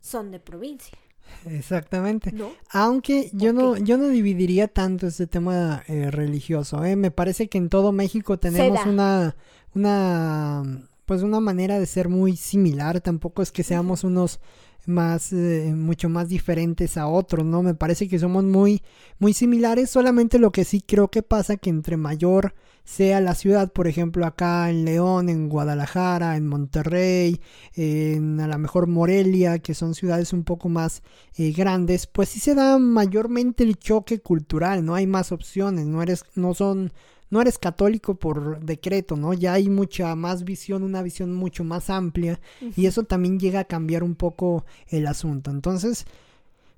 son de provincia. Exactamente. ¿no? Aunque yo no, yo no dividiría tanto este tema eh, religioso, ¿eh? Me parece que en todo México tenemos una, una, pues una manera de ser muy similar. Tampoco es que seamos unos más, eh, mucho más diferentes a otros, ¿no? Me parece que somos muy, muy similares. Solamente lo que sí creo que pasa que entre mayor sea la ciudad, por ejemplo, acá en León, en Guadalajara, en Monterrey, en a lo mejor Morelia, que son ciudades un poco más eh, grandes, pues sí se da mayormente el choque cultural, no hay más opciones, no eres, no son, no eres católico por decreto, ¿no? Ya hay mucha más visión, una visión mucho más amplia, y eso también llega a cambiar un poco el asunto. Entonces,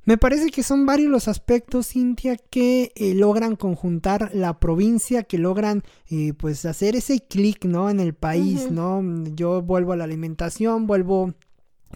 me parece que son varios los aspectos, Cintia, que eh, logran conjuntar la provincia, que logran eh, pues hacer ese clic, ¿no? En el país. ¿no? Yo vuelvo a la alimentación, vuelvo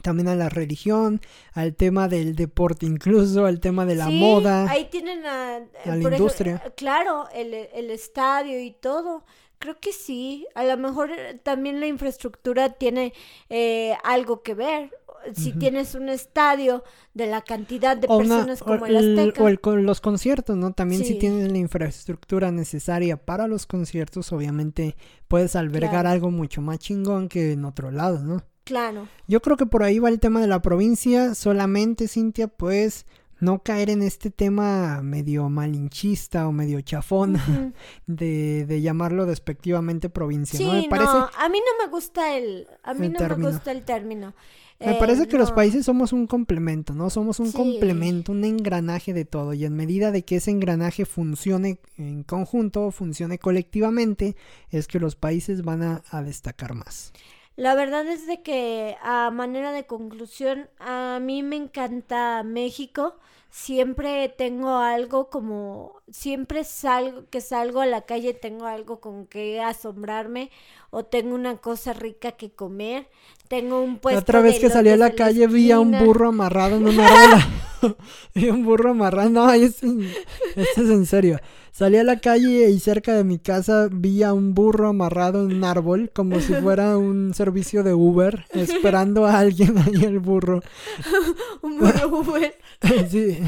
también a la religión, al tema del deporte incluso, al tema de la Sí, moda. Ahí tienen a, a la ejemplo, industria. eh, claro, el, el estadio y todo. Creo que sí. A lo mejor eh, también la infraestructura tiene eh, algo que ver. Si tienes un estadio de la cantidad de o, una- personas o como el Azteca. o el los conciertos, ¿no? También si tienes la infraestructura necesaria para los conciertos, obviamente puedes albergar Claro. algo mucho más chingón que en otro lado, ¿no? Claro. Yo creo que por ahí va el tema de la provincia, solamente Cintia, pues no caer en este tema medio malinchista o medio chafón (laughs) de, de llamarlo despectivamente provincia, Sí, ¿no? Me parece, no, a mí no me gusta el, a mí el no término. me gusta el término. me Eh, parece que los países somos un complemento, ¿no? Somos un Sí. complemento, un engranaje de todo y en medida de que ese engranaje funcione en conjunto, funcione colectivamente, es que los países van a, a destacar más. La verdad es de que a manera de conclusión, a mí me encanta México. Siempre tengo algo como, siempre salgo, que salgo a la calle tengo algo con que asombrarme o tengo una cosa rica que comer. Tengo un La puesto otra vez de que salí a la calle vi a un burro amarrado en un árbol. (laughs) (laughs) vi un burro amarrado. No, esto, esto es en serio. Salí a la calle y cerca de mi casa vi a un burro amarrado en un árbol como si fuera un servicio de Uber (laughs) esperando a alguien (laughs) ahí el burro. Un burro Uber. sí.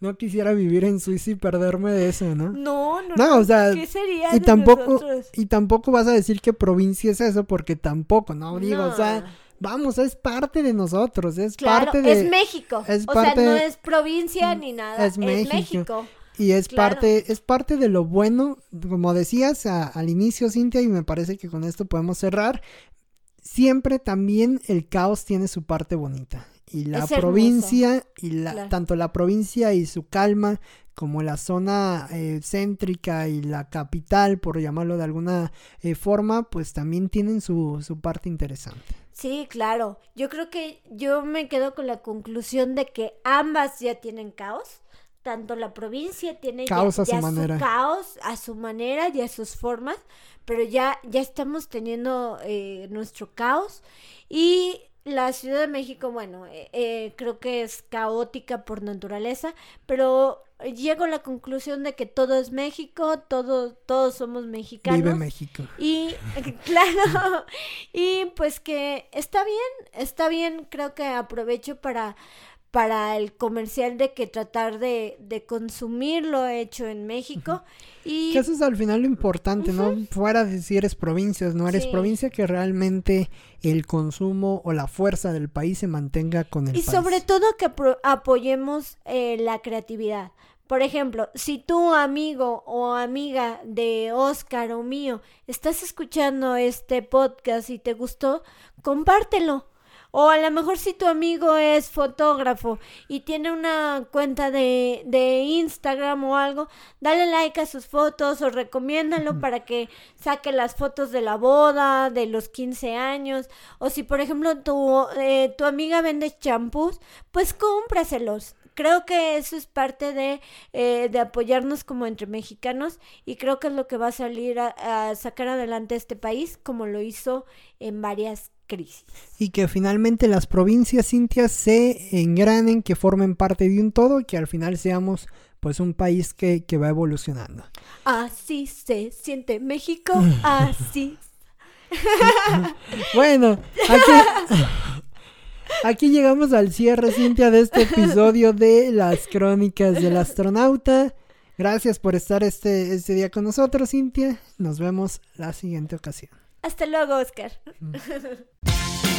No quisiera vivir en Suiza y perderme de eso, ¿no? No, no, No, o sea, ¿Qué sería y de tampoco nosotros? y tampoco vas a decir que provincia es eso porque tampoco, no digo, o sea. Vamos, es parte de nosotros, es Claro, parte de es México. es o parte- sea, no es provincia ni nada. es Es México. Y es Claro. parte, es parte de lo bueno, como decías a- al inicio, Cintia, y me parece que con esto podemos cerrar. Siempre también el caos tiene su parte bonita. Y la Es hermoso. provincia, y la, Claro. tanto la provincia y su calma, como la zona eh, céntrica y la capital, por llamarlo de alguna eh, forma, pues también tienen su, su parte interesante. Sí, claro. Yo creo que yo me quedo con la conclusión de que ambas ya tienen caos. Tanto la provincia tiene ya- Caos a su ya manera. caos a su manera y a sus formas, pero ya, ya estamos teniendo eh, nuestro caos. Y la Ciudad de México, bueno, eh, eh, creo que es caótica por naturaleza, pero llego a la conclusión de que todo es México, todo, todos somos mexicanos. Vive México. Y (laughs) claro, y pues que está bien, está bien, creo que aprovecho para, para el comercial de que tratar de, de consumir lo hecho en México. Y Que eso es al final lo importante, ¿no? Fuera de si eres provincia o no eres Sí. provincia, que realmente el consumo o la fuerza del país se mantenga con el Y país. sobre todo que apoyemos eh, la creatividad. Por ejemplo, si tu amigo o amiga de Oscar o mío estás escuchando este podcast y te gustó, compártelo. O a lo mejor si tu amigo es fotógrafo y tiene una cuenta de, de Instagram o algo, dale like a sus fotos o recomiéndalo para que saque las fotos de la boda, de los 15 años. O si por ejemplo tu, eh, tu amiga vende champús, pues cómpraselos. Creo que eso es parte de, eh, de apoyarnos como entre mexicanos y creo que es lo que va a salir a, a sacar adelante este país como lo hizo en varias crisis. Y que finalmente las provincias, Cintia, se engranen, que formen parte de un todo y que al final seamos pues un país que, que va evolucionando. Así se siente México, (laughs) así. (laughs) Bueno, aquí, aquí llegamos al cierre, Cintia, de este episodio de las crónicas del astronauta. Gracias por estar este, este día con nosotros, Cintia. Nos vemos la siguiente ocasión. Hasta luego, Oscar. (laughs)